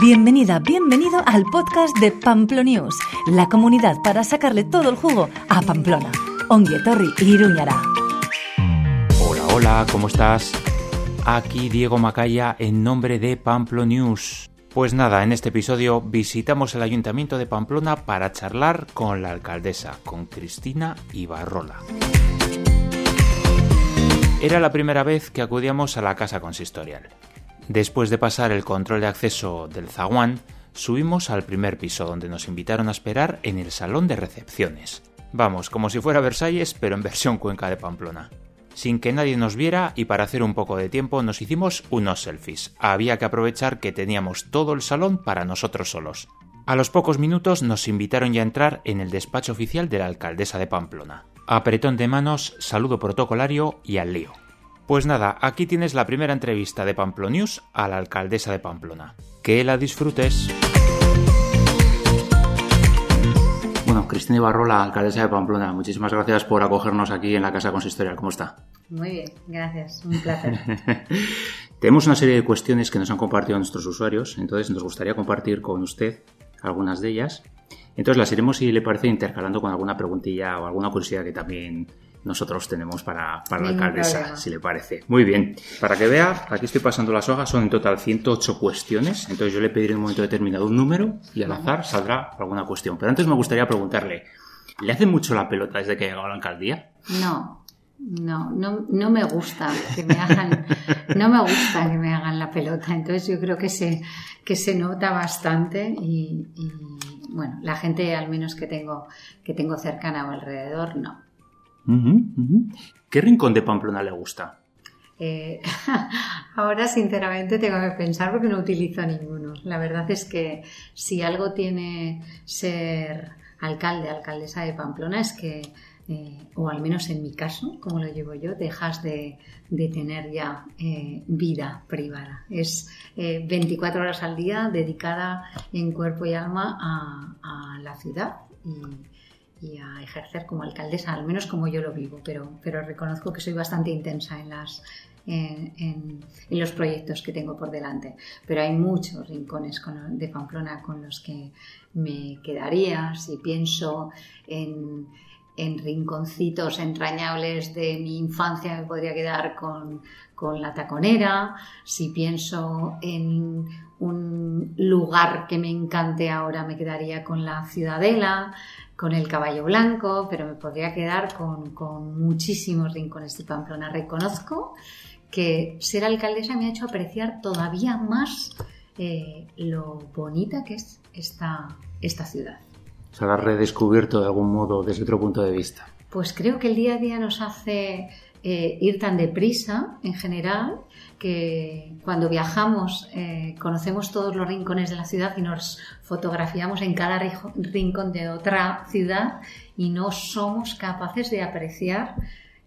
Bienvenida, bienvenido al podcast de Pamplonews, la comunidad para sacarle todo el jugo a Pamplona. Onguietorri Iruñara. Hola, hola, ¿cómo estás? Aquí Diego Macaya en nombre de Pamplonews. Pues nada, en este episodio visitamos el Ayuntamiento de Pamplona para charlar con la alcaldesa, con Cristina Ibarrola. Era la primera vez que acudíamos a la casa consistorial. Después de pasar el control de acceso del zaguán, subimos al primer piso donde nos invitaron a esperar en el salón de recepciones. Vamos, como si fuera Versalles, pero en versión Cuenca de Pamplona. Sin que nadie nos viera y para hacer un poco de tiempo nos hicimos unos selfies. Había que aprovechar que teníamos todo el salón para nosotros solos. A los pocos minutos nos invitaron ya a entrar en el despacho oficial de la alcaldesa de Pamplona. Apretón de manos, saludo protocolario y al lío. Pues nada, aquí tienes la primera entrevista de Pamplonews a la alcaldesa de Pamplona. Que la disfrutes. Bueno, Cristina Ibarrola, alcaldesa de Pamplona, muchísimas gracias por acogernos aquí en la Casa Consistorial. ¿Cómo está? Muy bien, gracias, un placer. Tenemos una serie de cuestiones que nos han compartido nuestros usuarios, entonces nos gustaría compartir con usted algunas de ellas. Entonces las iremos, si le parece, intercalando con alguna preguntilla o alguna curiosidad que también nosotros tenemos para, para la alcaldesa, si le parece. Muy bien. Para que vea, aquí estoy pasando las hojas, son en total 108 cuestiones. Entonces yo le pediré en un momento determinado un número y al azar saldrá alguna cuestión. Pero antes me gustaría preguntarle, ¿le hace mucho la pelota desde que ha llegado a la alcaldía? No, no, no, no me gusta que me hagan, no me gusta que me hagan la pelota. Entonces yo creo que se, que se nota bastante y, y bueno, la gente al menos que tengo, que tengo cercana o alrededor, no. ¿Qué rincón de Pamplona le gusta? Eh, ahora, sinceramente, tengo que pensar porque no utilizo ninguno. La verdad es que si algo tiene ser alcalde, alcaldesa de Pamplona, es que, eh, o al menos en mi caso, como lo llevo yo, dejas de, tener ya eh, vida privada. Es 24 horas al día dedicada en cuerpo y alma a, a la ciudad y, y a ejercer como alcaldesa, al menos como yo lo vivo, pero, pero reconozco que soy bastante intensa en, las, en, los proyectos que tengo por delante. Pero hay muchos rincones de Pamplona con los que me quedaría, si pienso en, en rinconcitos entrañables de mi infancia me podría quedar con, con, la taconera, si pienso en un lugar que me encante ahora me quedaría con la ciudadela, con el caballo blanco, pero me podría quedar con, muchísimos rincones de Pamplona. Reconozco que ser alcaldesa me ha hecho apreciar todavía más eh, lo bonita que es esta, esta ciudad. Se ha redescubierto de algún modo desde otro punto de vista. Pues creo que el día a día nos hace eh, ir tan deprisa en general que cuando viajamos eh, conocemos todos los rincones de la ciudad y nos fotografiamos en cada rincón de otra ciudad y no somos capaces de apreciar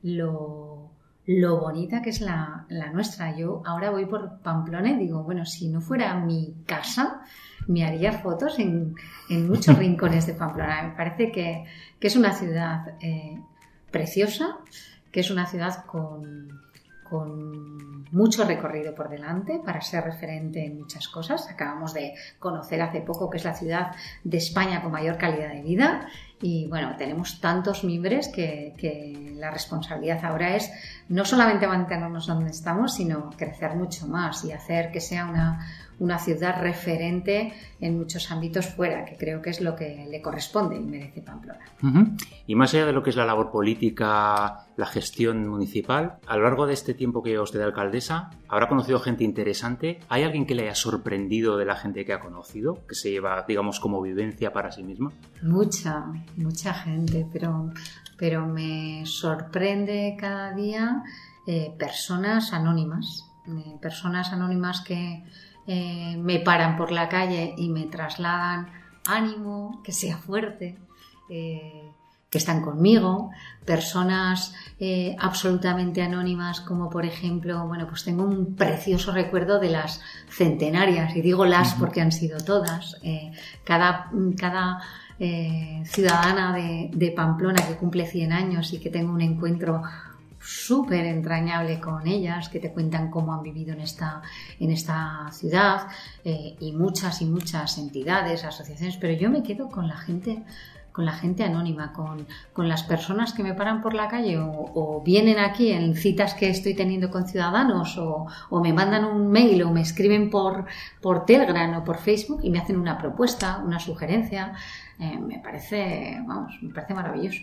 lo, bonita que es la, nuestra. Yo ahora voy por Pamplona y digo, bueno, si no fuera mi casa, me haría fotos en, muchos rincones de Pamplona. Me parece que, es una ciudad eh, preciosa, que es una ciudad con, con mucho recorrido por delante para ser referente en muchas cosas. Acabamos de conocer hace poco que es la ciudad de España con mayor calidad de vida y bueno, tenemos tantos mimbres que, que la responsabilidad ahora es no solamente mantenernos donde estamos, sino crecer mucho más y hacer que sea una, una ciudad referente en muchos ámbitos fuera, que creo que es lo que le corresponde y merece Pamplona. Y más allá de lo que es la labor política, la gestión municipal, a lo largo de este tiempo que lleva usted de alcaldesa, ¿habrá conocido gente interesante? ¿Hay alguien que le haya sorprendido de la gente que ha conocido, que se lleva, digamos, como vivencia para sí misma? Mucha, mucha gente, pero, pero me sorprende cada día eh, personas anónimas, eh, personas anónimas que eh, me paran por la calle y me trasladan ánimo, que sea fuerte, que están conmigo, personas absolutamente anónimas como por ejemplo, bueno, pues tengo un precioso recuerdo de las centenarias, y digo las porque han sido todas, cada, cada ciudadana de, de Pamplona que cumple 100 años y que tengo un encuentro súper entrañable con ellas, que te cuentan cómo han vivido en esta, en esta ciudad eh, y muchas y muchas entidades, asociaciones, pero yo me quedo con la gente con la gente anónima, con, con, las personas que me paran por la calle o, vienen aquí en citas que estoy teniendo con ciudadanos o, me mandan un mail o me escriben por, por Telegram o por Facebook y me hacen una propuesta, una sugerencia. Eh, me parece, vamos, me parece maravilloso.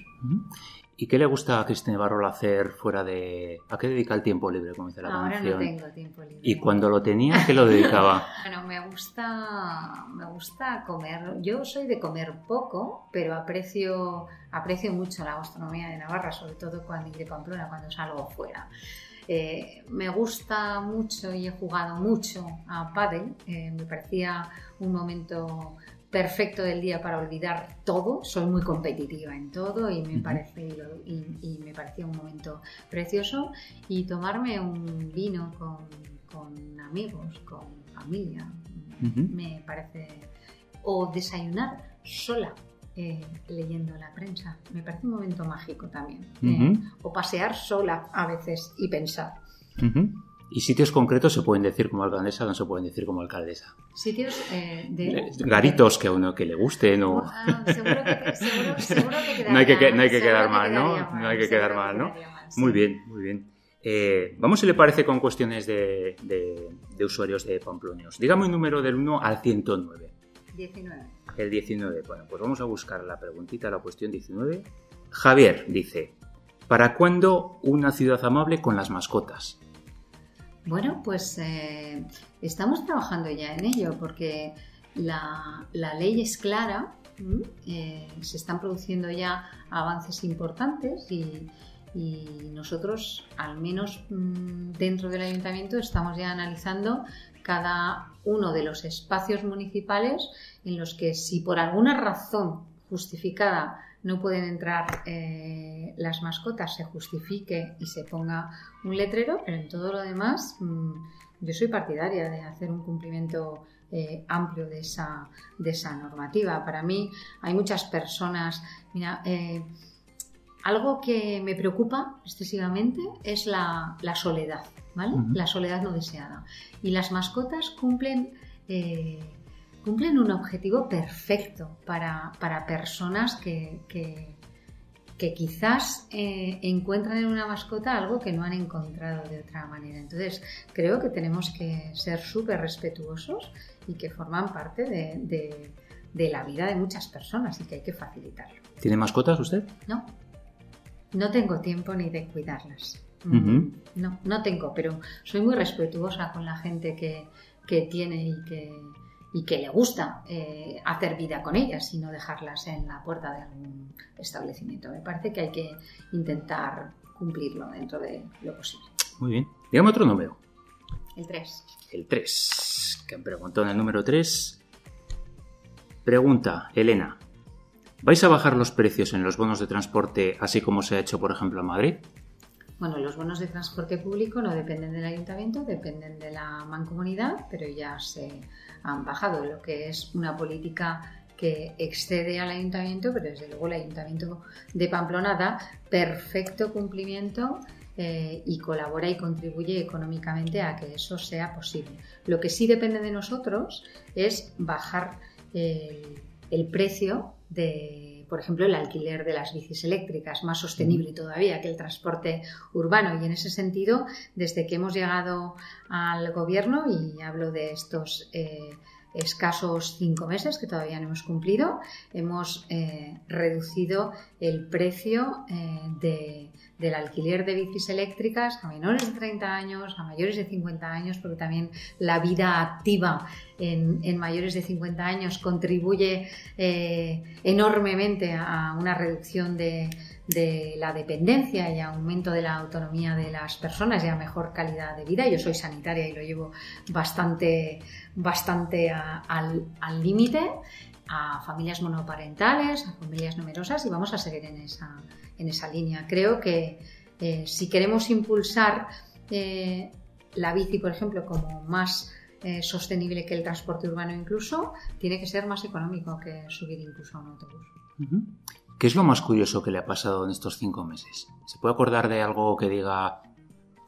¿Y qué le gusta a Cristina Barrola hacer fuera de... ¿A qué dedica el tiempo libre, como dice la Ahora canción? no tengo tiempo libre. ¿Y cuando lo tenía, qué lo dedicaba? bueno, me gusta, me gusta comer. Yo soy de comer poco, pero aprecio, aprecio mucho la gastronomía de Navarra, sobre todo cuando de Pamplona, cuando salgo fuera. Eh, me gusta mucho y he jugado mucho a pádel. Eh, me parecía un momento perfecto del día para olvidar todo. Soy muy competitiva en todo y me, parece, y, me parecía un momento precioso. Y tomarme un vino con, amigos, con familia, me parece... O desayunar sola. Eh, leyendo la prensa. Me parece un momento mágico también. Eh, o pasear sola a veces y pensar. ¿Y sitios concretos se pueden decir como alcaldesa o no se pueden decir como alcaldesa? Sitios eh, de... Garitos que a uno que le gusten o... Ah, seguro que, seguro, seguro que no hay que, no hay que quedar mal, ¿no? no hay que quedar mal, ¿no? Muy bien, muy bien. Eh, vamos si le parece con cuestiones de, de, usuarios de Pamplonios. Dígame un número del 1 al 109. 19. El 19. Bueno, pues vamos a buscar la preguntita, la cuestión 19. Javier dice, ¿para cuándo una ciudad amable con las mascotas? Bueno, pues eh, estamos trabajando ya en ello porque la, ley es clara, eh, se están produciendo ya avances importantes y, nosotros, al menos mm, dentro del ayuntamiento, estamos ya analizando cada uno de los espacios municipales en los que si por alguna razón justificada no pueden entrar eh, las mascotas, se justifique y se ponga un letrero, pero en todo lo demás mm, yo soy partidaria de hacer un cumplimiento eh, amplio de esa, de esa normativa. Para mí hay muchas personas, mira, eh, algo que me preocupa excesivamente es la, soledad, ¿vale? La soledad no deseada. Y las mascotas cumplen cumplen un objetivo perfecto para, personas que, que, quizás eh, encuentran en una mascota algo que no han encontrado de otra manera. Entonces, creo que tenemos que ser súper respetuosos y que forman parte de, la vida de muchas personas y que hay que facilitarlo. ¿Tiene mascotas usted? No, no tengo tiempo ni de cuidarlas. Mm, no, no tengo, pero soy muy respetuosa con la gente que, que tiene y que, y que le gusta eh, hacer vida con ellas y no dejarlas en la puerta de algún establecimiento. Me parece que hay que intentar cumplirlo dentro de lo posible. Muy bien. Dígame otro número. El 3. El 3. Que preguntó en el número 3. Pregunta, Elena. ¿Vais a bajar los precios en los bonos de transporte así como se ha hecho, por ejemplo, en Madrid? Bueno, los bonos de transporte público no dependen del ayuntamiento, dependen de la mancomunidad, pero ya se han bajado, lo que es una política que excede al ayuntamiento, pero desde luego el ayuntamiento de Pamplona da perfecto cumplimiento eh, y colabora y contribuye económicamente a que eso sea posible. Lo que sí depende de nosotros es bajar el precio de por ejemplo, el alquiler de las bicis eléctricas, más sostenible todavía que el transporte urbano. Y en ese sentido, desde que hemos llegado al gobierno, y hablo de estos eh, escasos cinco meses que todavía no hemos cumplido, hemos eh, reducido el precio eh, de del alquiler de bicis eléctricas a menores de 30 años, a mayores de 50 años, porque también la vida activa en, mayores de 50 años contribuye eh, enormemente a una reducción de, la dependencia y aumento de la autonomía de las personas y a mejor calidad de vida. Yo soy sanitaria y lo llevo bastante, bastante al límite a familias monoparentales, a familias numerosas y vamos a seguir en esa, en esa línea. Creo que eh, si queremos impulsar eh, la bici, por ejemplo, como más eh, sostenible que el transporte urbano incluso, tiene que ser más económico que subir incluso a un autobús. ¿Qué es lo más curioso que le ha pasado en estos cinco meses? ¿Se puede acordar de algo que diga,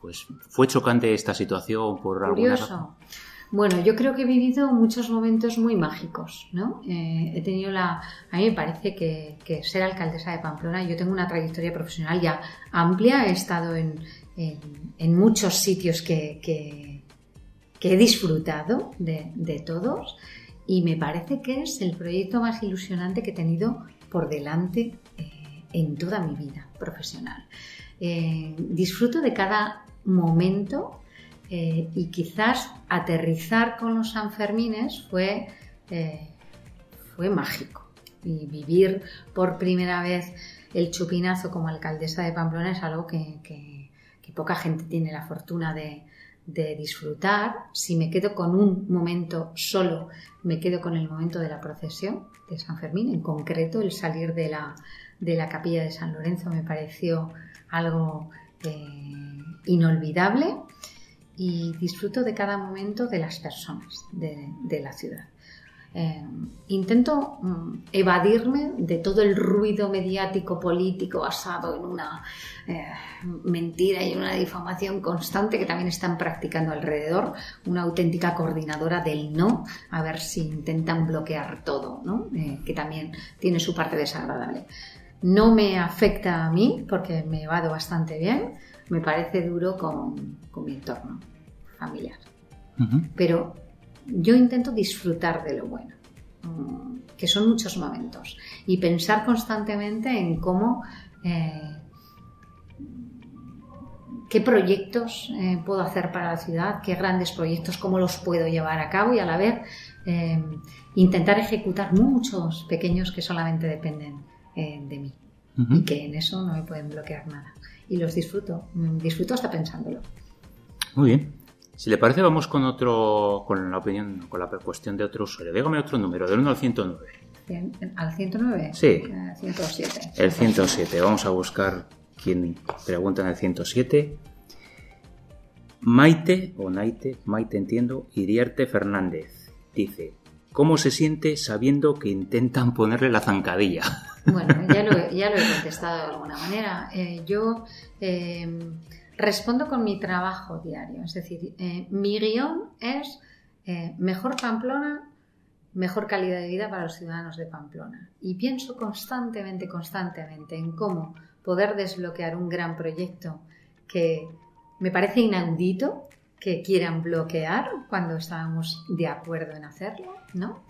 pues fue chocante esta situación por alguna razón? Bueno, yo creo que he vivido muchos momentos muy mágicos, ¿no? Eh, he tenido la... A mí me parece que, ser alcaldesa de Pamplona, yo tengo una trayectoria profesional ya amplia, he estado en, muchos sitios que, he disfrutado de, todos y me parece que es el proyecto más ilusionante que he tenido por delante eh, en toda mi vida profesional. Eh, disfruto de cada momento eh, y quizás aterrizar con los Sanfermines fue, fue mágico. Y vivir por primera vez el chupinazo como alcaldesa de Pamplona es algo que, poca gente tiene la fortuna de, disfrutar. Si me quedo con un momento solo, me quedo con el momento de la procesión de San Fermín, en concreto el salir de la, de la capilla de San Lorenzo me pareció algo eh, inolvidable y disfruto de cada momento de las personas de, la ciudad. Eh, intento mm, evadirme de todo el ruido mediático político basado en una eh, mentira y una difamación constante que también están practicando alrededor, una auténtica coordinadora del no, a ver si intentan bloquear todo, ¿no? Eh, que también tiene su parte desagradable. No me afecta a mí porque me evado bastante bien, me parece duro con, mi entorno familiar. Pero yo intento disfrutar de lo bueno, mm, que son muchos momentos, y pensar constantemente en cómo, eh, qué proyectos eh, puedo hacer para la ciudad, qué grandes proyectos, cómo los puedo llevar a cabo y a la vez eh, intentar ejecutar muchos pequeños que solamente dependen de mí y que en eso no me pueden bloquear nada y los disfruto. Mm, disfruto hasta pensándolo. Muy bien. Si le parece, vamos con otro, con la opinión, con la cuestión de otro usuario. Dígame otro número, del 1 al 109. ¿Al 109? Sí. 107. Eh, el 107. Vamos a buscar quién pregunta en el 107. Maite, o Naite, Maite entiendo, Iriarte Fernández. Dice, ¿cómo se siente sabiendo que intentan ponerle la zancadilla? Bueno, ya lo, he contestado de alguna manera. Eh, yo eh, respondo con mi trabajo diario, es decir, eh, mi guion es mejor Pamplona, mejor calidad de vida para los ciudadanos de Pamplona. Y pienso constantemente, constantemente en cómo poder desbloquear un gran proyecto que me parece inaudito que quieran bloquear cuando estábamos de acuerdo en hacerlo, ¿no?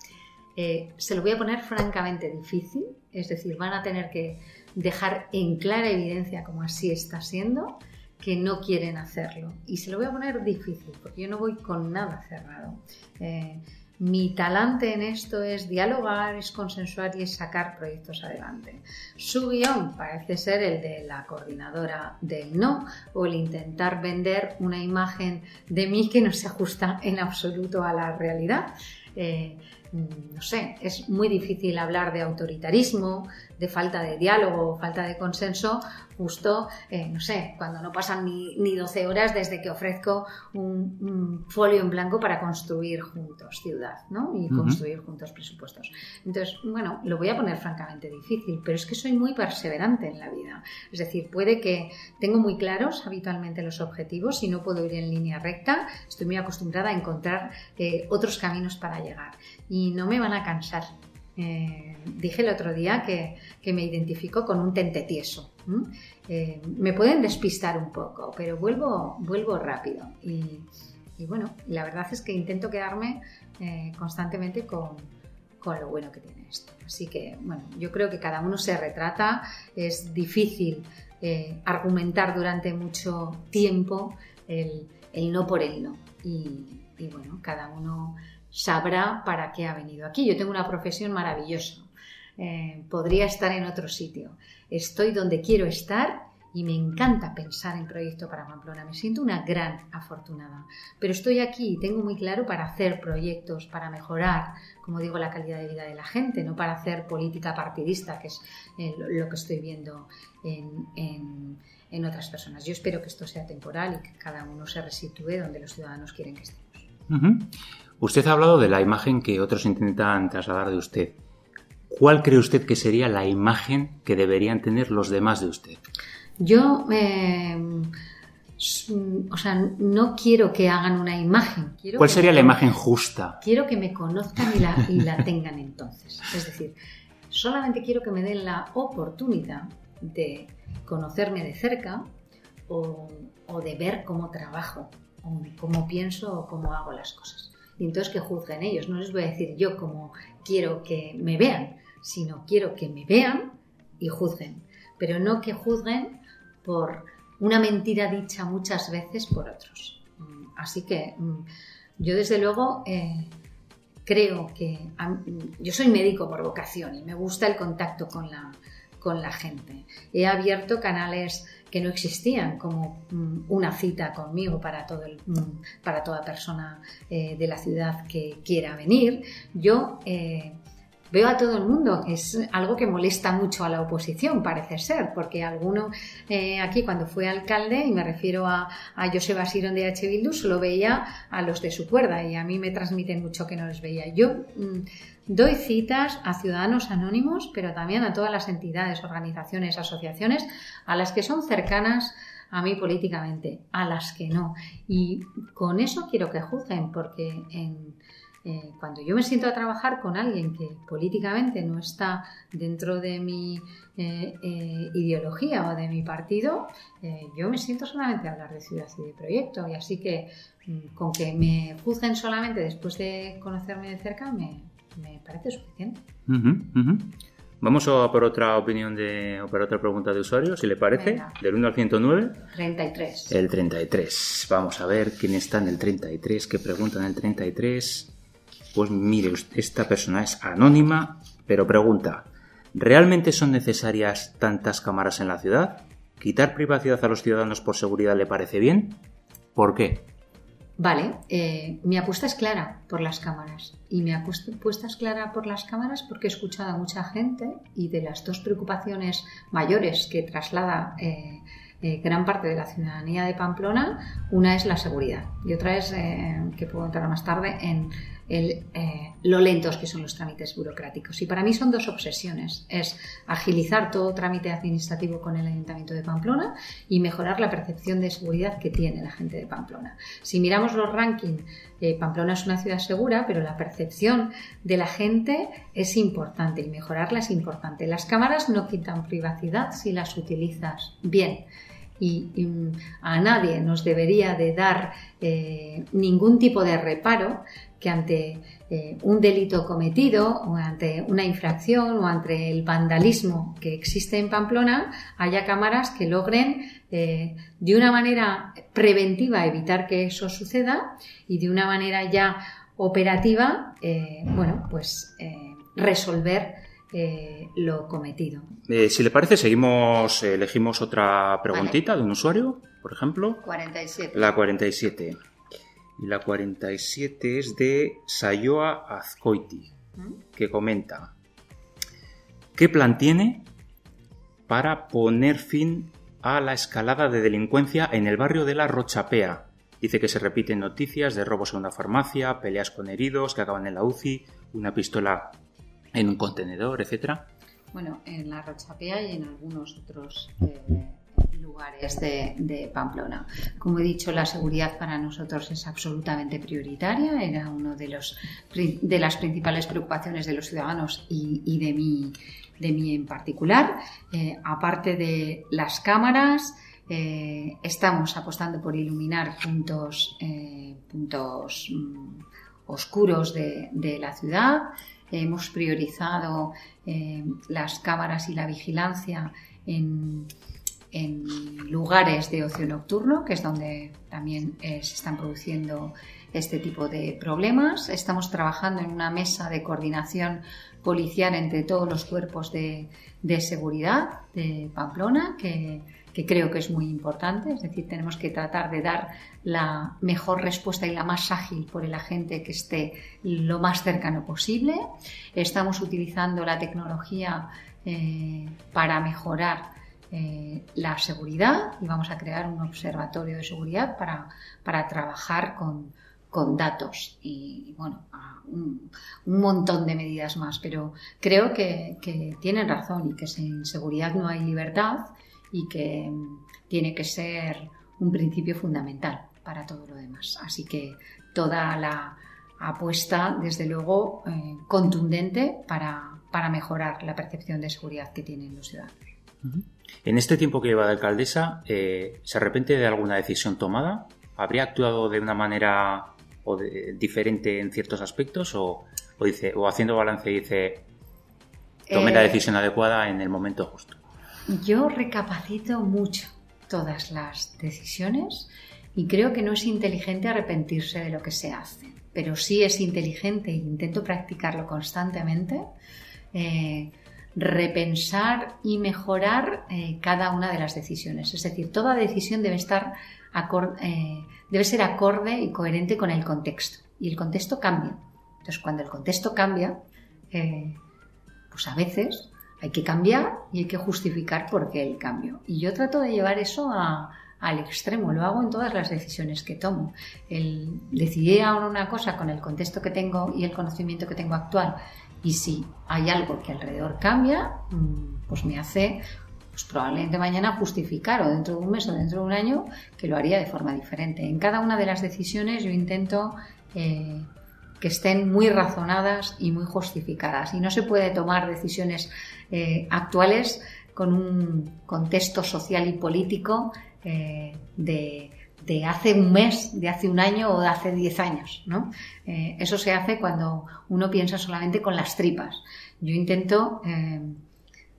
Eh, se lo voy a poner francamente difícil, es decir, van a tener que dejar en clara evidencia, como así está siendo, que no quieren hacerlo. Y se lo voy a poner difícil, porque yo no voy con nada cerrado. Eh, mi talante en esto es dialogar, es consensuar y es sacar proyectos adelante. Su guion parece ser el de la coordinadora del no o el intentar vender una imagen de mí que no se ajusta en absoluto a la realidad. Eh, no sé, es muy difícil hablar de autoritarismo, de falta de diálogo, falta de consenso, justo, eh, no sé, cuando no pasan ni, ni 12 horas desde que ofrezco un, folio en blanco para construir juntos ciudad, ¿no? Y construir juntos presupuestos. Entonces, bueno, lo voy a poner francamente difícil, pero es que soy muy perseverante en la vida. Es decir, puede que tengo muy claros habitualmente los objetivos y no puedo ir en línea recta, estoy muy acostumbrada a encontrar eh, otros caminos para llegar y no me van a cansar. Eh, dije el otro día que, me identifico con un tente tieso. Eh, me pueden despistar un poco, pero vuelvo, vuelvo rápido. Y, bueno, la verdad es que intento quedarme eh, constantemente con, lo bueno que tiene esto. Así que, bueno, yo creo que cada uno se retrata, es difícil argumentar durante mucho tiempo el, no por el no. y bueno, cada uno sabrá para qué ha venido aquí. Yo tengo una profesión maravillosa. Eh, podría estar en otro sitio. Estoy donde quiero estar y me encanta pensar en proyecto para Pamplona. Me siento una gran afortunada. Pero estoy aquí y tengo muy claro para hacer proyectos, para mejorar, como digo, la calidad de vida de la gente, no para hacer política partidista, que es eh, lo que estoy viendo en, otras personas. Yo espero que esto sea temporal y que cada uno se resitúe donde los ciudadanos quieren que estemos. Usted ha hablado de la imagen que otros intentan trasladar de usted. ¿cuál cree usted que sería la imagen que deberían tener los demás de usted? Yo, eh, o sea, no quiero que hagan una imagen. ¿Cuál sería la imagen justa? Quiero que me conozcan y la, y la tengan entonces. Es decir, solamente quiero que me den la oportunidad de conocerme de cerca o, de ver cómo trabajo, o cómo pienso o cómo hago las cosas. Y entonces que juzguen ellos. No les voy a decir yo cómo quiero que me vean, sino quiero que me vean y juzguen. Pero no que juzguen por una mentira dicha muchas veces por otros. Mm, así que mm, yo desde luego eh, creo que yo soy médico por vocación y me gusta el contacto con la, con la gente. He abierto canales que no existían, como mm, una cita conmigo para, todo el, para toda persona eh, de la ciudad que quiera venir. Yo eh, veo a todo el mundo. Es algo que molesta mucho a la oposición, parece ser, porque alguno eh, aquí cuando fue alcalde, y me refiero a, a Joseba Sirón de H. Bildu, solo veía a los de su cuerda y a mí me transmiten mucho que no les veía. Yo mm, doy citas a ciudadanos anónimos, pero también a todas las entidades, organizaciones, asociaciones, a las que son cercanas a mí políticamente, a las que no. Y con eso quiero que juzguen, porque en eh, cuando yo me siento a trabajar con alguien que políticamente no está dentro de mi eh, eh, ideología o de mi partido, yo me siento solamente a hablar de ciudad y de proyecto. Y así que mm, con que me juzguen solamente después de conocerme de cerca me, parece suficiente. Vamos a por otra opinión de, o por otra pregunta de usuario, si le parece. Del 1 al 109. 33. El 33. Vamos a ver quién está en el 33, qué pregunta en el 33. Pues mire, esta persona es anónima, pero pregunta, ¿realmente son necesarias tantas cámaras en la ciudad? ¿Quitar privacidad a los ciudadanos por seguridad le parece bien? ¿Por qué? Vale, eh, mi apuesta es clara por las cámaras. Y mi apuesta es clara por las cámaras porque he escuchado a mucha gente y de las dos preocupaciones mayores que traslada eh, eh, gran parte de la ciudadanía de Pamplona, una es la seguridad y otra es, que puedo entrar más tarde, en eh, lo lentos que son los trámites burocráticos. Y para mí son dos obsesiones. Es agilizar todo trámite administrativo con el Ayuntamiento de Pamplona y mejorar la percepción de seguridad que tiene la gente de Pamplona. Si miramos los rankings, eh, Pamplona es una ciudad segura, pero la percepción de la gente es importante y mejorarla es importante. Las cámaras no quitan privacidad si las utilizas bien. Y, a nadie nos debería de dar eh, ningún tipo de reparo que ante eh, un delito cometido o ante una infracción o ante el vandalismo que existe en Pamplona haya cámaras que logren eh, de una manera preventiva evitar que eso suceda y de una manera ya operativa, eh, bueno, pues resolver lo cometido. si le parece, seguimos, elegimos otra preguntita de un usuario, por ejemplo. 47. La 47. Y la 47 es de Sayoa Azcoiti, que comenta, ¿qué plan tiene para poner fin a la escalada de delincuencia en el barrio de la Rochapea? Dice que se repiten noticias de robos en una farmacia, peleas con heridos que acaban en la UCI, una pistola en un contenedor, etc. Bueno, en la Rochapea y en algunos otros eh, lugares de, Pamplona. Como he dicho, la seguridad para nosotros es absolutamente prioritaria, era una de, los, de las principales preocupaciones de los ciudadanos y, de, mí, de mí en particular. Eh, aparte de las cámaras, eh, estamos apostando por iluminar puntos, eh, puntos mm, oscuros de, de, la ciudad. Hemos priorizado las cámaras y la vigilancia en en lugares de ocio nocturno, que es donde también eh, se están produciendo este tipo de problemas. Estamos trabajando en una mesa de coordinación policial entre todos los cuerpos de, seguridad de Pamplona, que, creo que es muy importante. Es decir, tenemos que tratar de dar la mejor respuesta y la más ágil por el agente que esté lo más cercano posible. Estamos utilizando la tecnología eh, para mejorar eh, la seguridad y vamos a crear un observatorio de seguridad para, para trabajar con, con datos y, bueno, un, montón de medidas más, pero creo que, tienen razón y que sin seguridad no hay libertad y que tiene que ser un principio fundamental para todo lo demás. Así que toda la apuesta, desde luego, eh, contundente para, para mejorar la percepción de seguridad que tienen los ciudadanos. En este tiempo que lleva de alcaldesa, eh, ¿se arrepiente de alguna decisión tomada? ¿Habría actuado de una manera o diferente en ciertos aspectos o, dice o haciendo balance dice tomé la eh, decisión adecuada en el momento justo? Yo recapacito mucho todas las decisiones y creo que no es inteligente arrepentirse de lo que se hace, pero sí es inteligente e intento practicarlo constantemente. Eh, repensar y mejorar eh, cada una de las decisiones. Es decir, toda decisión debe estar eh, debe ser acorde y coherente con el contexto. Y el contexto cambia. Entonces, cuando el contexto cambia, eh, pues a veces hay que cambiar y hay que justificar por qué el cambio. Y yo trato de llevar eso al extremo, lo hago en todas las decisiones que tomo. El decidir ahora una cosa con el contexto que tengo y el conocimiento que tengo actual, y si hay algo que alrededor cambia, mm, pues me hace pues probablemente mañana justificar o dentro de un mes o dentro de un año que lo haría de forma diferente. En cada una de las decisiones yo intento eh, que estén muy razonadas y muy justificadas. Y no se puede tomar decisiones eh, actuales con un contexto social y político eh, de, hace un mes, de hace un año o de hace diez años. ¿no? eso se hace cuando uno piensa solamente con las tripas. Yo intento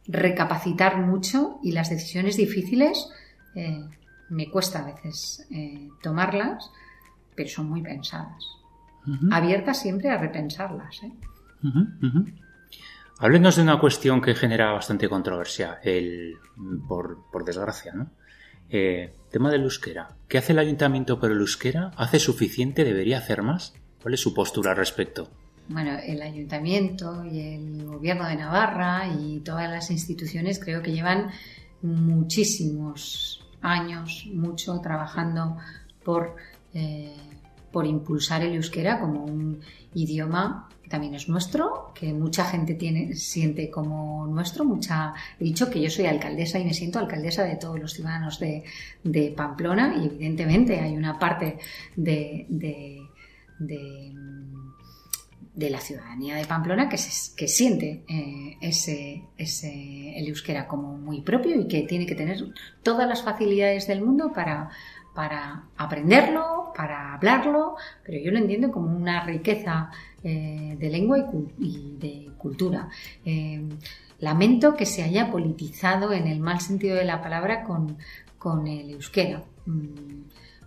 recapacitar mucho y las decisiones difíciles eh, me cuesta a veces eh, tomarlas, pero son muy pensadas. Abiertas siempre a repensarlas. ¿eh? Háblenos de una cuestión que genera bastante controversia, el, por, desgracia, ¿no? Tema del euskera. ¿Qué hace el ayuntamiento por el euskera? ¿Hace suficiente? ¿Debería hacer más? ¿Cuál es su postura al respecto? bueno, el ayuntamiento y el gobierno de Navarra y todas las instituciones creo que llevan muchísimos años, mucho trabajando por, eh, por impulsar el euskera como un idioma también es nuestro, que mucha gente tiene, siente como nuestro. Mucha, he dicho que yo soy alcaldesa y me siento alcaldesa de todos los ciudadanos de, Pamplona y evidentemente hay una parte de de la ciudadanía de Pamplona que, que siente eh, ese, ese, el euskera como muy propio y que tiene que tener todas las facilidades del mundo para, para aprenderlo, para hablarlo, pero yo lo entiendo como una riqueza eh, de lengua y, de cultura. Eh, lamento que se haya politizado en el mal sentido de la palabra con, con el euskera. Mm,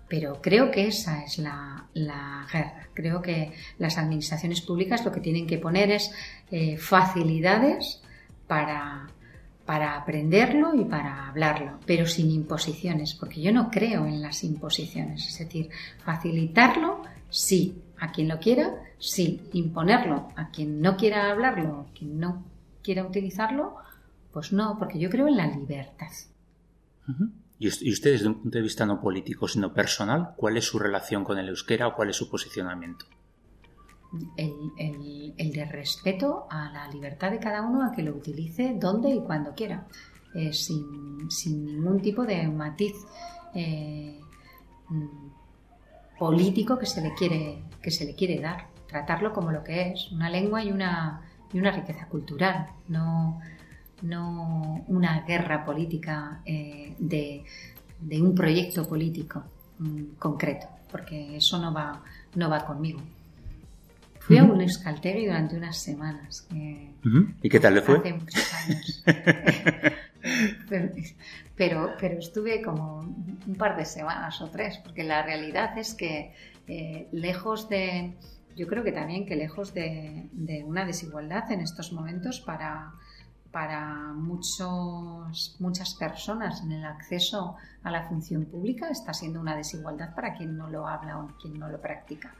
pero creo que esa es la, guerra. Creo que las administraciones públicas lo que tienen que poner es eh, facilidades para, para aprenderlo y para hablarlo, pero sin imposiciones, porque yo no creo en las imposiciones. Es decir, facilitarlo, sí, a quien lo quiera, sí, imponerlo a quien no quiera hablarlo, a quien no quiera utilizarlo, pues no, porque yo creo en la libertad. Y usted, desde un punto de vista no político, sino personal, ¿cuál es su relación con el euskera o cuál es su posicionamiento? El, de respeto a la libertad de cada uno a que lo utilice donde y cuando quiera, eh, sin, ningún tipo de matiz eh, político que se, le quiere, que se le quiere dar. Tratarlo como lo que es, una lengua y una, y una riqueza cultural. No, no una guerra política eh, de, un proyecto político mm, concreto, porque eso no va, no va conmigo. Fui a un escaltegui durante unas semanas. ¿Y qué tal le fue? Hace muchos años. pero, pero estuve como un par de semanas o tres, porque la realidad es que eh, lejos de, yo creo que también que lejos de una desigualdad en estos momentos para, para muchos, muchas personas en el acceso a la función pública está siendo una desigualdad para quien no lo habla o quien no lo practica.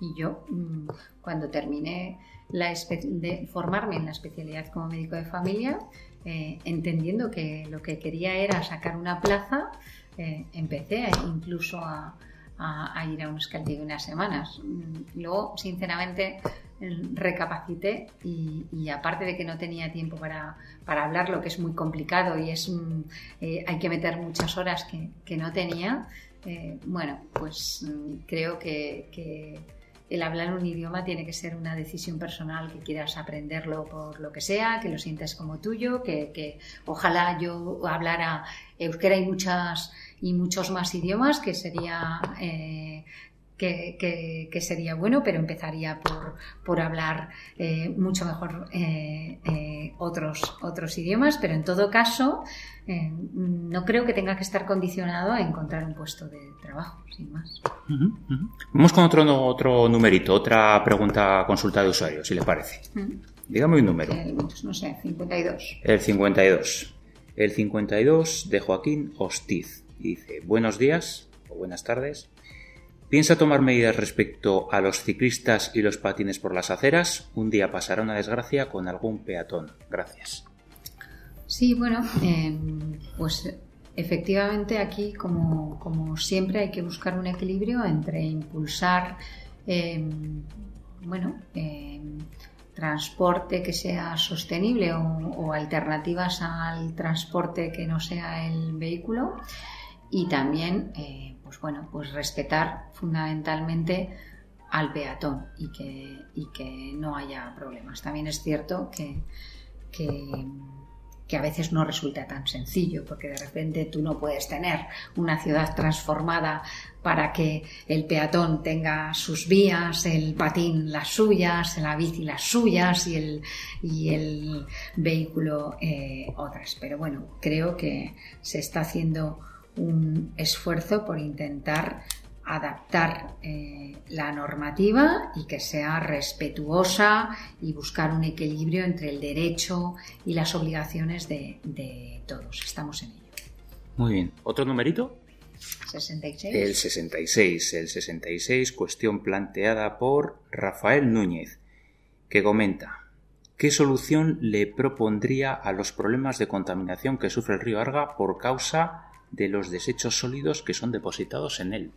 Y yo, mm, cuando terminé la de formarme en la especialidad como médico de familia, eh, entendiendo que lo que quería era sacar una plaza, eh, empecé incluso a, a, ir a un Euskadi unas semanas. Mm, luego, sinceramente, recapacité y, aparte de que no tenía tiempo para, para hablar, lo que es muy complicado y es eh, hay que meter muchas horas que, no tenía, eh, bueno, pues mm, creo que, el hablar un idioma tiene que ser una decisión personal que quieras aprenderlo por lo que sea, que lo sientas como tuyo, que, ojalá yo hablara euskera y muchas y muchos más idiomas, que sería eh, que, sería bueno, pero empezaría por, hablar eh, mucho mejor eh, eh, otros, otros idiomas, pero en todo caso no creo que tenga que estar condicionado a encontrar un puesto de trabajo, sin más. Vamos con otro, otro numerito, otra pregunta consulta de usuario, si le parece. Dígame un número. Pues no sé, 52. El 52. El 52 de Joaquín Hostiz. Dice, buenos días o buenas tardes. ¿Piensa tomar medidas respecto a los ciclistas y los patines por las aceras? Un día pasará una desgracia con algún peatón. Gracias. Sí, bueno, em, pues efectivamente aquí, como, siempre, hay que buscar un equilibrio entre impulsar, em, bueno, em, transporte que sea sostenible o, alternativas al transporte que no sea el vehículo y también eh, pues bueno, pues respetar fundamentalmente al peatón y que, que no haya problemas. También es cierto que, que, a veces no resulta tan sencillo, porque de repente tú no puedes tener una ciudad transformada para que el peatón tenga sus vías, el patín las suyas, la bici las suyas y el, y el vehículo eh, otras. Pero bueno, creo que se está haciendo un esfuerzo por intentar adaptar eh, la normativa y que sea respetuosa y buscar un equilibrio entre el derecho y las obligaciones de, todos. Estamos en ello. Muy bien. ¿Otro numerito? 66. El 66. El 66, cuestión planteada por Rafael Núñez, que comenta. ¿Qué solución le propondría a los problemas de contaminación que sufre el río Arga por causa de los desechos sólidos que son depositados en él?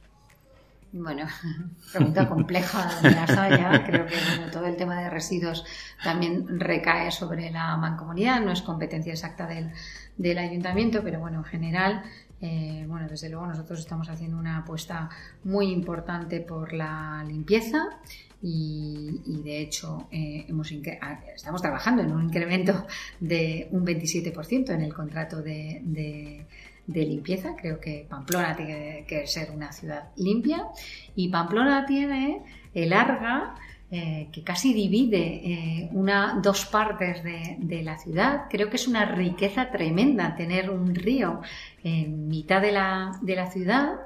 Bueno, pregunta compleja la Creo que todo el tema de residuos también recae sobre la mancomunidad, no es competencia exacta del, del ayuntamiento, pero bueno, en general, eh, bueno, desde luego nosotros estamos haciendo una apuesta muy importante por la limpieza y, de hecho eh, hemos estamos trabajando en un incremento de un 27% en el contrato de de limpieza. Creo que Pamplona tiene que ser una ciudad limpia y Pamplona tiene el Arga eh, que casi divide eh, una, dos partes de, la ciudad. Creo que es una riqueza tremenda tener un río en mitad de la, de la ciudad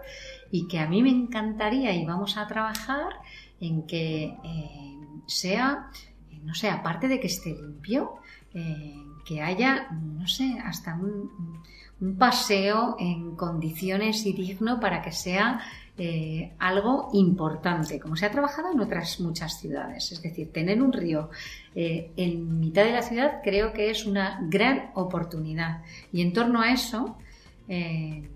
y que a mí me encantaría y vamos a trabajar en que eh, sea, no sé, aparte de que esté limpio, que haya, no sé, hasta un un paseo en condiciones y digno para que sea eh, algo importante, como se ha trabajado en otras muchas ciudades. Es decir, tener un río eh, en mitad de la ciudad creo que es una gran oportunidad. Y en torno a eso eh,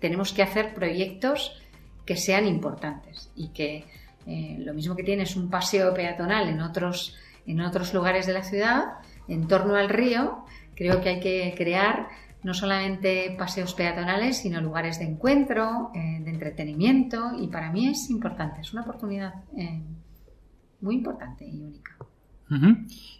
tenemos que hacer proyectos que sean importantes y que lo mismo que tienes un paseo peatonal en otros, en otros lugares de la ciudad, en torno al río, creo que hay que crear no solamente paseos peatonales, sino lugares de encuentro, eh, de entretenimiento, y para mí es importante, es una oportunidad eh, muy importante y única.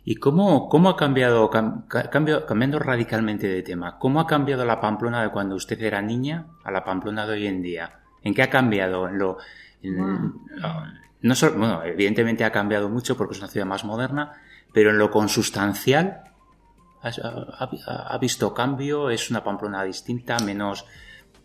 ¿Y cómo, cómo ha cambiado, cambiando radicalmente de tema, cómo ha cambiado la Pamplona de cuando usted era niña a la Pamplona de hoy en día? ¿En qué ha cambiado? lo, no bueno, evidentemente ha cambiado mucho porque es una ciudad más moderna, pero en lo consustancial, ha, visto cambio? ¿Es una Pamplona distinta, menos,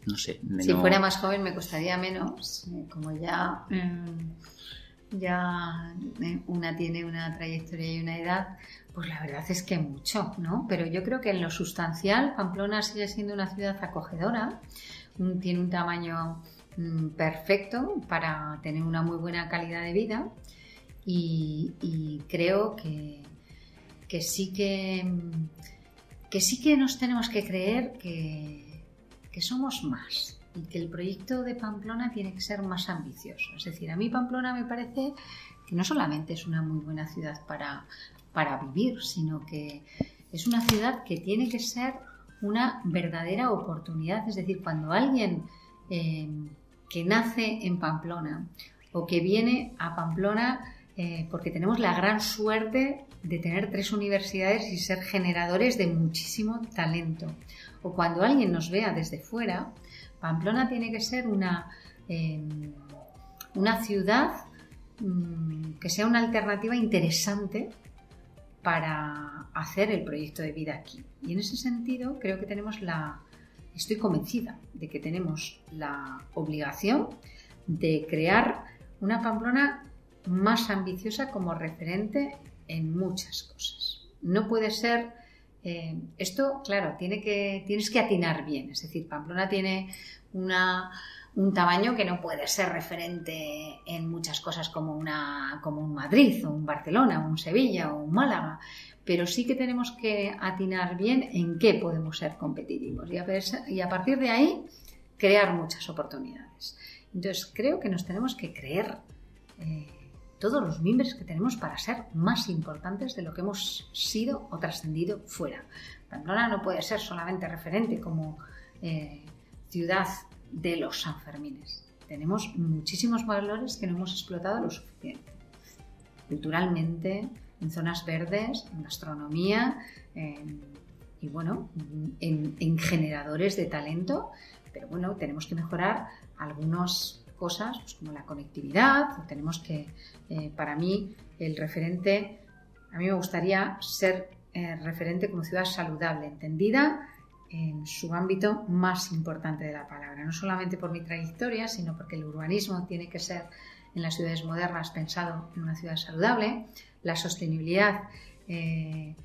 no sé, Si fuera más joven me costaría menos, eh, como ya, mm, ya eh, una tiene una trayectoria y una edad, pues la verdad es que mucho, ¿no? Pero yo creo que en lo sustancial Pamplona sigue siendo una ciudad acogedora, tiene un tamaño mm, perfecto para tener una muy buena calidad de vida y creo que que sí que, que sí que nos tenemos que creer que, somos más y que el proyecto de Pamplona tiene que ser más ambicioso. Es decir, a mí Pamplona me parece que no solamente es una muy buena ciudad para, para vivir, sino que es una ciudad que tiene que ser una verdadera oportunidad. Es decir, cuando alguien eh, que nace en Pamplona o que viene a Pamplona eh, porque tenemos la gran suerte de tener tres universidades y ser generadores de muchísimo talento. O cuando alguien nos vea desde fuera, Pamplona tiene que ser una, em, una ciudad mm, que sea una alternativa interesante para hacer el proyecto de vida aquí. Y en ese sentido creo que tenemos la, estoy convencida de que tenemos la obligación de crear una Pamplona más ambiciosa como referente en muchas cosas. No puede ser eh, esto, claro, tienes que atinar bien. Es decir, Pamplona tiene una, un tamaño que no puede ser referente en muchas cosas como, una, como un Madrid o un Barcelona o un Sevilla o un Málaga, pero sí que tenemos que atinar bien en qué podemos ser competitivos y a, y a partir de ahí crear muchas oportunidades. Entonces creo que nos tenemos que creer eh, todos los miembros que tenemos para ser más importantes de lo que hemos sido o trascendido fuera. Pamplona no puede ser solamente referente como eh, ciudad de los Sanfermines. Tenemos muchísimos valores que no hemos explotado lo suficiente. Culturalmente, en zonas verdes, en gastronomía y bueno, en, generadores de talento. Pero bueno, tenemos que mejorar algunas cosas pues como la conectividad. Tenemos que, eh, para mí, el referente, a mí me gustaría ser eh, referente como ciudad saludable, entendida en su ámbito más importante de la palabra, no solamente por mi trayectoria, sino porque el urbanismo tiene que ser en las ciudades modernas pensado en una ciudad saludable, la sostenibilidad eh,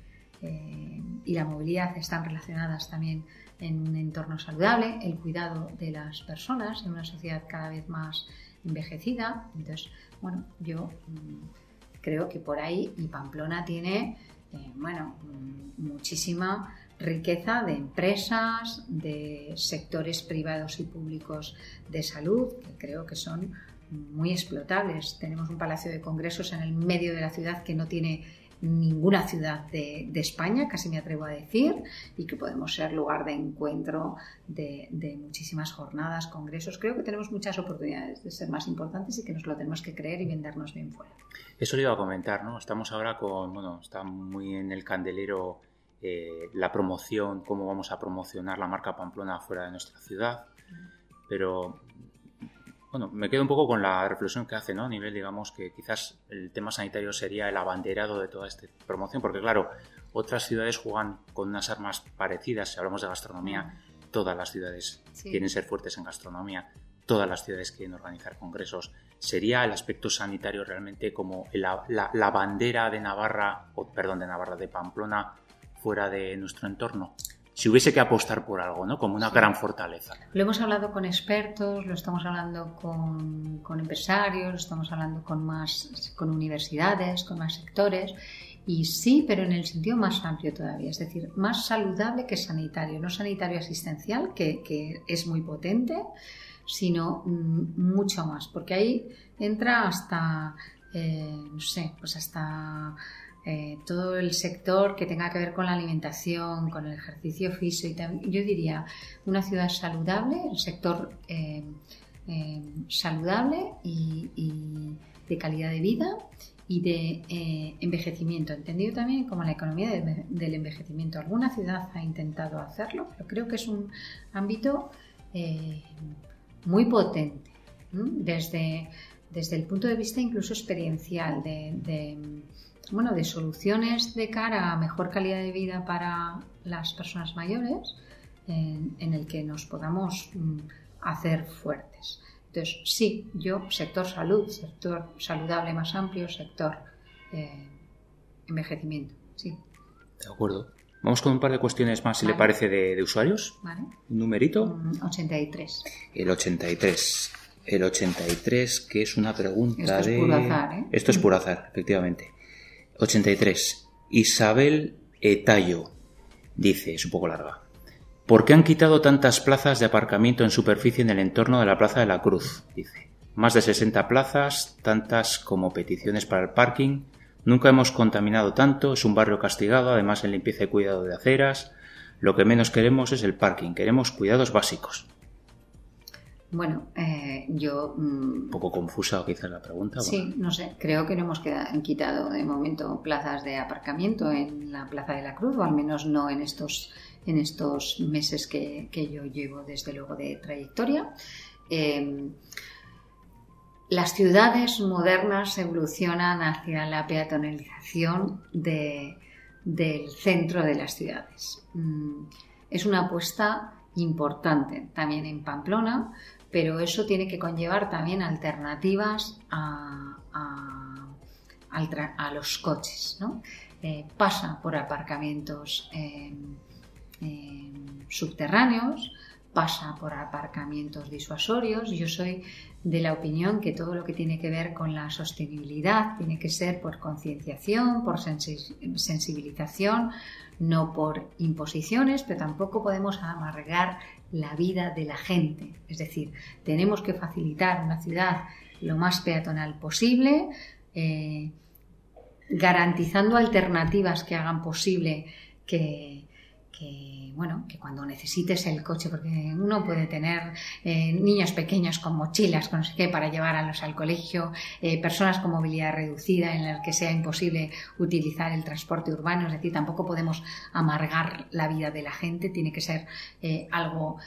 y la movilidad están relacionadas también en un entorno saludable, el cuidado de las personas en una sociedad cada vez más envejecida. Entonces, bueno, yo mm, creo que por ahí y Pamplona tiene, eh, bueno, mm, muchísima riqueza de empresas, de sectores privados y públicos de salud, que creo que son muy explotables. Tenemos un palacio de congresos en el medio de la ciudad que no tiene ninguna ciudad de, España, casi me atrevo a decir, y que podemos ser lugar de encuentro de, muchísimas jornadas, congresos. Creo que tenemos muchas oportunidades de ser más importantes y que nos lo tenemos que creer y vendernos bien fuera. Eso le iba a comentar, ¿no? Estamos ahora con, bueno, está muy en el candelero eh, la promoción, cómo vamos a promocionar la marca Pamplona fuera de nuestra ciudad. Pero bueno, me quedo un poco con la reflexión que hace, ¿no? A nivel, digamos, que quizás el tema sanitario sería el abanderado de toda esta promoción, porque claro, otras ciudades juegan con unas armas parecidas. Si hablamos de gastronomía, todas las ciudades quieren ser fuertes en gastronomía, todas las ciudades quieren organizar congresos. ¿Sería el aspecto sanitario realmente como la, la bandera de Navarra, o perdón, de Navarra, de Pamplona, fuera de nuestro entorno? Si hubiese que apostar por algo, ¿no? Como una gran fortaleza. Lo hemos hablado con expertos, lo estamos hablando con, con empresarios, lo estamos hablando con más, con universidades, con más sectores. Y sí, pero en el sentido más amplio todavía, es decir, más saludable que sanitario, no sanitario asistencial, que, que es muy potente, sino mm, mucho más, porque ahí entra hasta, eh, no sé, pues hasta eh, todo el sector que tenga que ver con la alimentación, con el ejercicio físico y también, yo diría una ciudad saludable, el sector eh, eh, saludable y, de calidad de vida y de envejecimiento, entendido también como la economía del envejecimiento. Alguna ciudad ha intentado hacerlo, pero creo que es un ámbito muy potente desde, desde el punto de vista incluso experiencial de bueno, de soluciones de cara a mejor calidad de vida para las personas mayores en, el que nos podamos mm, hacer fuertes. Entonces, sí, yo, sector salud, sector saludable más amplio, sector eh, envejecimiento, sí. De acuerdo. Vamos con un par de cuestiones más, si le parece, de, usuarios. Vale. Un numerito. 83. Mm, El 83. El 83, que es una pregunta Esto de... Es puro azar, ¿eh? Esto es puro azar, efectivamente. 83. Isabel Etayo dice, es un poco larga. ¿Por qué han quitado tantas plazas de aparcamiento en superficie en el entorno de la Plaza de la Cruz? Dice. Más de 60 plazas, tantas como peticiones para el parking. Nunca hemos contaminado tanto, es un barrio castigado, además en limpieza y cuidado de aceras. Lo que menos queremos es el parking, queremos cuidados básicos. Bueno, eh, yo... Un mm, poco confusa quizás la pregunta. Sí, no sé. Creo que no hemos quitado de momento plazas de aparcamiento en la Plaza de la Cruz, o al menos no en estos, en estos meses que, yo llevo desde luego de trayectoria. Em, las ciudades modernas evolucionan hacia la peatonalización del centro de las ciudades. Mm, es una apuesta importante también en Pamplona pero eso tiene que conllevar también alternativas a, los coches. Eh, pasa por aparcamientos subterráneos, pasa por aparcamientos disuasorios. Yo soy de la opinión que todo lo que tiene que ver con la sostenibilidad tiene que ser por concienciación, por sensibilización, no por imposiciones, pero tampoco podemos amargar la vida de la gente. Es decir, tenemos que facilitar una ciudad lo más peatonal posible, eh, garantizando alternativas que hagan posible que, que, bueno, que cuando necesites el coche, porque uno puede tener eh, niños pequeños con mochilas, con no sé qué, para llevarlos al colegio, eh, personas con movilidad reducida en las que sea imposible utilizar el transporte urbano, es decir, tampoco podemos amargar la vida de la gente, tiene que ser eh, algo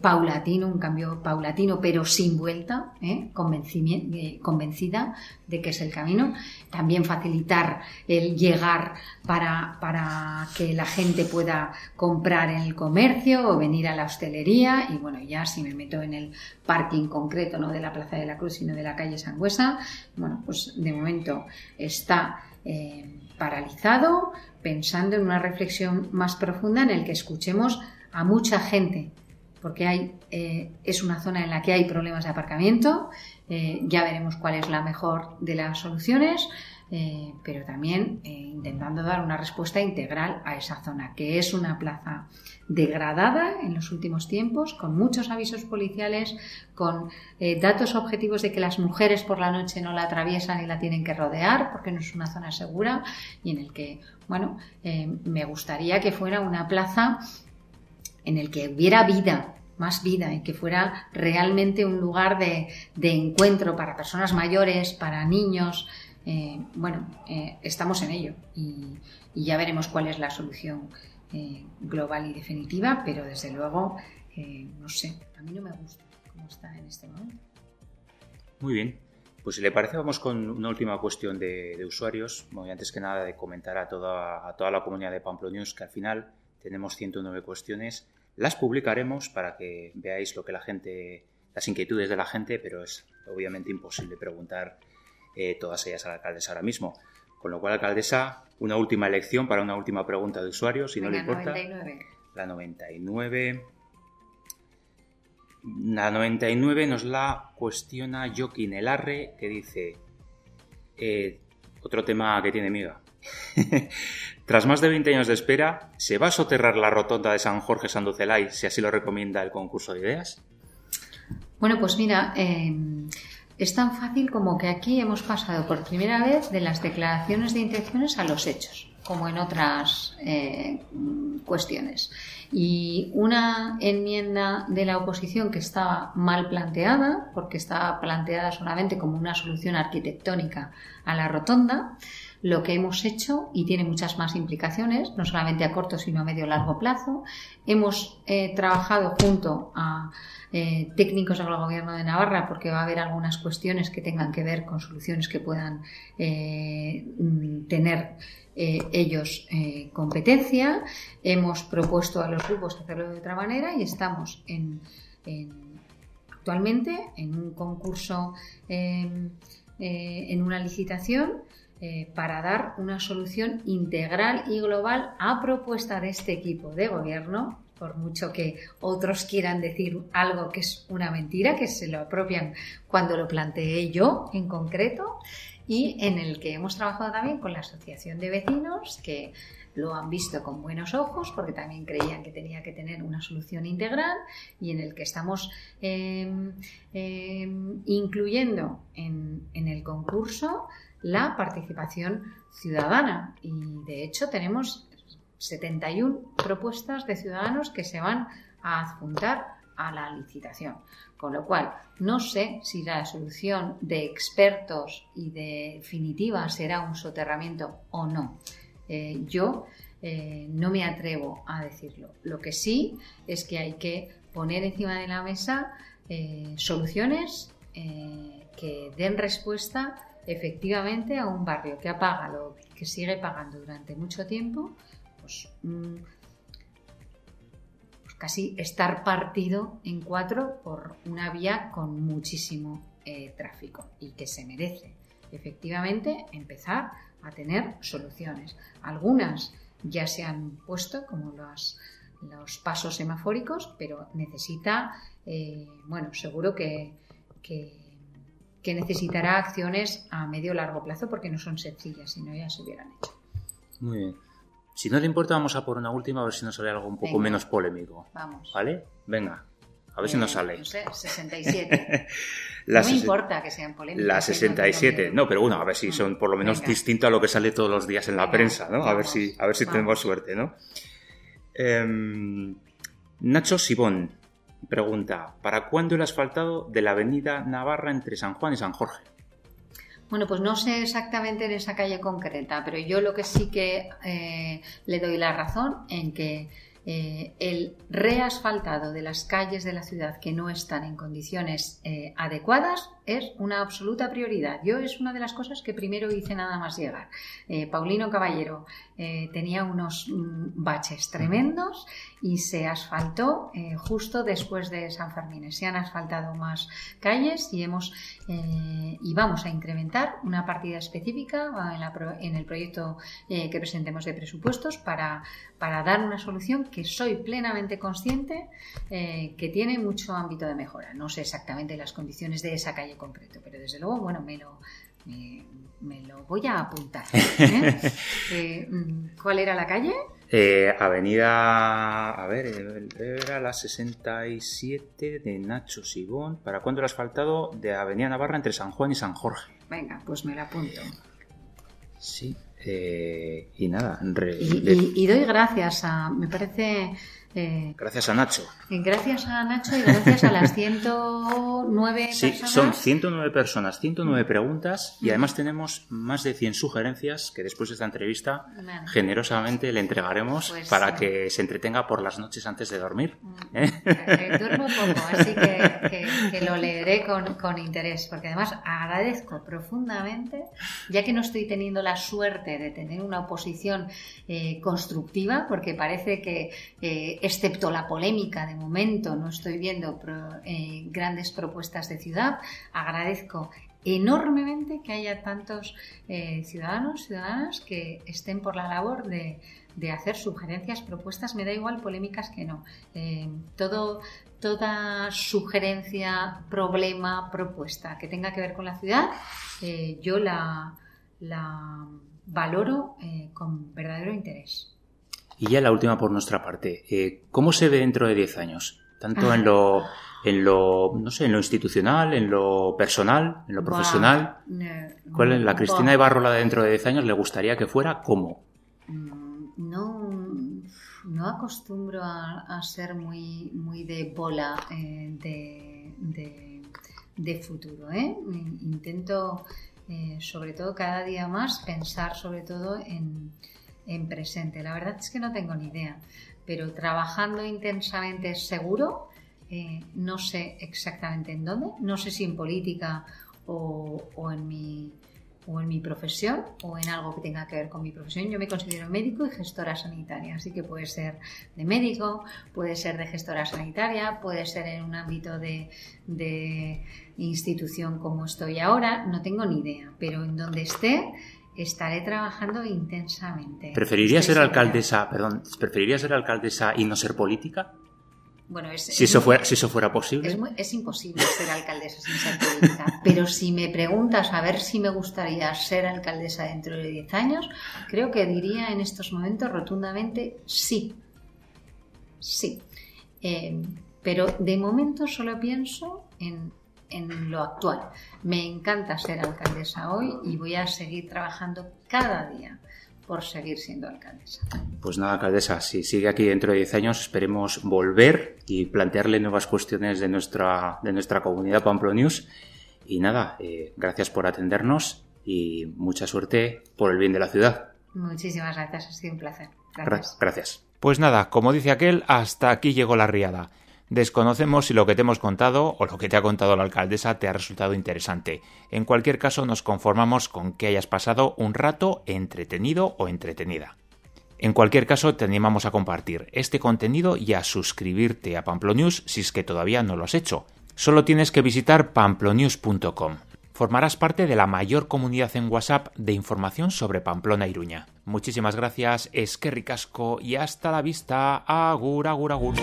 paulatino, un cambio paulatino, pero sin vuelta, convencida de que es el camino. También facilitar el llegar para, para que la gente pueda comprar en el comercio o venir a la hostelería. Y bueno, ya si me meto en el parking concreto, no de la Plaza de la Cruz, sino de la calle Sangüesa, bueno, pues de momento está eh, paralizado, pensando en una reflexión más profunda en el que escuchemos a mucha gente porque hay, eh, es una zona en la que hay problemas de aparcamiento. Eh, ya veremos cuál es la mejor de las soluciones. Eh, pero también eh, intentando dar una respuesta integral a esa zona, que es una plaza degradada en los últimos tiempos, con muchos avisos policiales, con eh, datos objetivos de que las mujeres por la noche no la atraviesan y la tienen que rodear porque no es una zona segura y en el que, bueno, me gustaría que fuera una plaza en el que hubiera vida, más vida y que fuera realmente un lugar de, de encuentro para personas mayores, para niños, eh, bueno, eh, estamos en ello y, ya veremos cuál es la solución eh, global y definitiva, pero desde luego, no sé, a mí no me gusta cómo está en este momento. Muy bien. Pues si le parece, vamos con una última cuestión de, usuarios. Antes que nada de comentar a toda, a toda la comunidad de Pamplonius que al final tenemos 109 cuestiones. Las publicaremos para que veáis lo que la gente, las inquietudes de la gente, pero es obviamente imposible preguntar eh, todas ellas a la alcaldesa ahora mismo. Con lo cual, alcaldesa, una última elección para una última pregunta de usuarios, si no le importa. 99. La 99. La 99 nos la cuestiona Joaquín Elarre, que dice, eh, otro tema que tiene miga. Tras más de 20 años de espera, ¿se va a soterrar la rotonda de San Jorge Sanducelay si así lo recomienda el concurso de ideas? Bueno, pues mira, eh, es tan fácil como que aquí hemos pasado por primera vez de las declaraciones de intenciones a los hechos, como en otras eh, cuestiones. Y una enmienda de la oposición que estaba mal planteada, porque estaba planteada solamente como una solución arquitectónica a la rotonda, lo que hemos hecho, y tiene muchas más implicaciones, no solamente a corto, sino a medio largo plazo, hemos eh, trabajado junto a eh, técnicos del Gobierno de Navarra, porque va a haber algunas cuestiones que tengan que ver con soluciones que puedan eh, mm, tener ellos competencia. Hemos propuesto a los grupos hacerlo de otra manera y estamos en, actualmente en un concurso, em, en una licitación para dar una solución integral y global a propuesta de este equipo de gobierno por mucho que otros quieran decir algo que es una mentira, que se lo apropian cuando lo planteé yo en concreto, y en el que hemos trabajado también con la Asociación de Vecinos, que lo han visto con buenos ojos porque también creían que tenía que tener una solución integral y en el que estamos em, em, incluyendo en, en, el concurso la participación ciudadana y de hecho tenemos 71 propuestas de ciudadanos que se van a adjuntar a la licitación. Con lo cual, no sé si la solución de expertos y definitiva será un soterramiento o no. Eh, yo eh, no me atrevo a decirlo. Lo que sí es que hay que poner encima de la mesa eh, soluciones que den respuesta efectivamente a un barrio que ha pagado, que sigue pagando durante mucho tiempo, pues, mm, pues casi estar partido en cuatro por una vía con muchísimo tráfico y que se merece efectivamente empezar a tener soluciones. Algunas ya se han puesto como los, los pasos semafóricos, pero necesita, eh, bueno, seguro que, necesitará acciones a medio o largo plazo porque no son sencillas, si no ya se hubieran hecho. Muy bien. Si no te importa, vamos a por una última a ver si nos sale algo un poco menos polémico. Vamos. ¿Vale? Venga. A ver si nos sale. No sé, 67. no me importa que sean polémicas. La 67. No, pero bueno, a ver si son por lo menos distinto a lo que sale todos los días en la prensa, ¿no? a ver si, a ver si tenemos suerte, ¿no? Em, Nacho Sibón pregunta: ¿Para cuándo el asfaltado de la avenida Navarra entre San Juan y San Jorge? Bueno, pues no sé exactamente en esa calle concreta, pero yo lo que sí que eh, le doy la razón en que eh, el reasfaltado de las calles de la ciudad que no están en condiciones eh, adecuadas es una absoluta prioridad. Yo es una de las cosas que primero hice nada más llegar. Eh, Paulino Caballero tenía unos mm, baches tremendos y se asfaltó justo después de San Fermín. Se han asfaltado más calles y hemos y vamos a incrementar una partida específica en, el proyecto que presentemos de presupuestos para, para dar una solución que soy plenamente consciente eh, que tiene mucho ámbito de mejora. No sé exactamente las condiciones de esa calle concreto, pero desde luego, bueno, me lo, me, lo voy a apuntar. ¿eh? Eh, mm, ¿Cuál era la calle? avenida, a ver, era la 67 de Nacho Sibón. ¿Para cuándo lo has faltado? De Avenida Navarra entre San Juan y San Jorge. Venga, pues me la apunto. Sí, eh, y nada. y, doy gracias a. Me parece eh, gracias a Nacho. Gracias a Nacho y gracias a las 109 sí, son 109 personas, 109 preguntas y además tenemos más de 100 sugerencias que después de esta entrevista generosamente le entregaremos pues para que se entretenga por las noches antes de dormir. Mm, ¿eh? Eh, duermo poco, así que, lo leeré con, con, interés porque además agradezco profundamente, ya que no estoy teniendo la suerte de tener una oposición constructiva, porque parece que excepto la polémica de momento, no estoy viendo eh, grandes propuestas de ciudad. Agradezco enormemente que haya tantos eh, ciudadanos, ciudadanas que estén por la labor de, hacer sugerencias, propuestas, me da igual polémicas que no. Eh, todo, toda sugerencia, problema, propuesta que tenga que ver con la ciudad, yo la, la valoro con verdadero interés. Y ya la última por nuestra parte. Eh, ¿Cómo se ve dentro de 10 años? Tanto en lo, en lo, no sé, en lo institucional, en lo personal, en lo profesional. ¿Cuál es la Cristina de Barrola dentro de 10 años le gustaría que fuera cómo? Mm, no, no acostumbro a, ser muy, muy de bola eh, de, de, futuro. ¿eh? Intento, sobre todo cada día más, pensar sobre todo en en presente. La verdad es que no tengo ni idea, pero trabajando intensamente seguro, eh, no sé exactamente en dónde, no sé si en política o, en mi o en mi profesión o en algo que tenga que ver con mi profesión. Yo me considero médico y gestora sanitaria, así que puede ser de médico, puede ser de gestora sanitaria, puede ser en un ámbito de, de institución como estoy ahora, no tengo ni idea, pero en donde esté Estaré trabajando intensamente. ¿Preferiría ser alcaldesa, perdón, preferiría ser alcaldesa y no ser política? Bueno, es, si, eso fuera, si eso fuera posible. Es, imposible ser alcaldesa sin ser política. Pero si me preguntas a ver si me gustaría ser alcaldesa dentro de 10 años, creo que diría en estos momentos rotundamente sí. Sí. Eh, pero de momento solo pienso en en lo actual. Me encanta ser alcaldesa hoy y voy a seguir trabajando cada día por seguir siendo alcaldesa. Pues nada, alcaldesa, si sigue aquí dentro de 10 años, esperemos volver y plantearle nuevas cuestiones de nuestra, de nuestra comunidad News. Y nada, eh, gracias por atendernos y mucha suerte por el bien de la ciudad. Muchísimas gracias, ha sido un placer. Gracias. Gracias. Pues nada, como dice aquel, hasta aquí llegó la riada. Desconocemos si lo que te hemos contado o lo que te ha contado la alcaldesa te ha resultado interesante. En cualquier caso, nos conformamos con que hayas pasado un rato entretenido o entretenida. En cualquier caso, te animamos a compartir este contenido y a suscribirte a Pamplonews si es que todavía no lo has hecho. Solo tienes que visitar pamplonews.com. Formarás parte de la mayor comunidad en WhatsApp de información sobre Pamplona y Iruña. Muchísimas gracias, es que ricasco y hasta la vista. Agur, agur, agur.